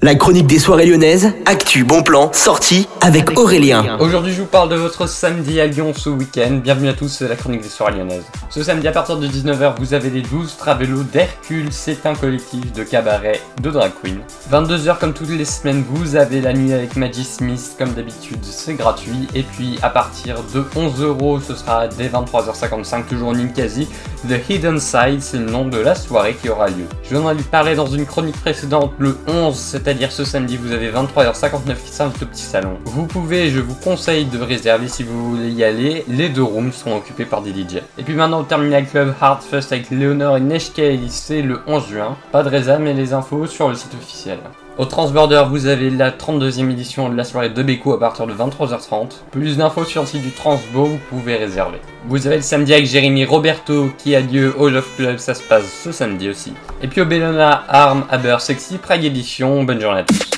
La chronique des soirées lyonnaises, actu, bon plan, sortie avec Aurélien. Aujourd'hui, je vous parle de votre samedi à Lyon ce week-end. Bienvenue à tous, c'est la chronique des soirées lyonnaises. Ce samedi, à partir de 19h, vous avez les 12 Travelos d'Hercule. C'est un collectif de cabaret de drag queen. 22h, comme toutes les semaines, vous avez la nuit avec Maggie Smith. Comme d'habitude, c'est gratuit. Et puis, à partir de 11€, ce sera dès 23h55, toujours Ninkasi. The Hidden Side, c'est le nom de la soirée qui aura lieu. Je viens de lui parler dans une chronique précédente, le 11, c'est-à-dire ce samedi, vous avez 23h59 qui s'invite au petit salon. Vous pouvez, je vous conseille de réserver si vous voulez y aller. Les deux rooms sont occupés par des DJ. Et puis maintenant, au Terminal Club Hardfest avec Léonore et Neshke, c'est le 11 juin. Pas de réserve, mais les infos sur le site officiel. Au Transborder, vous avez la 32e édition de la soirée de Beko à partir de 23h30. Plus d'infos sur le site du Transbo, vous pouvez réserver. Vous avez le samedi avec Jérémy Roberto qui a lieu au Love Club, ça se passe ce samedi aussi. Et puis au Bellona, Arm, Aber, Sexy, Prague Edition, bonne journée à tous.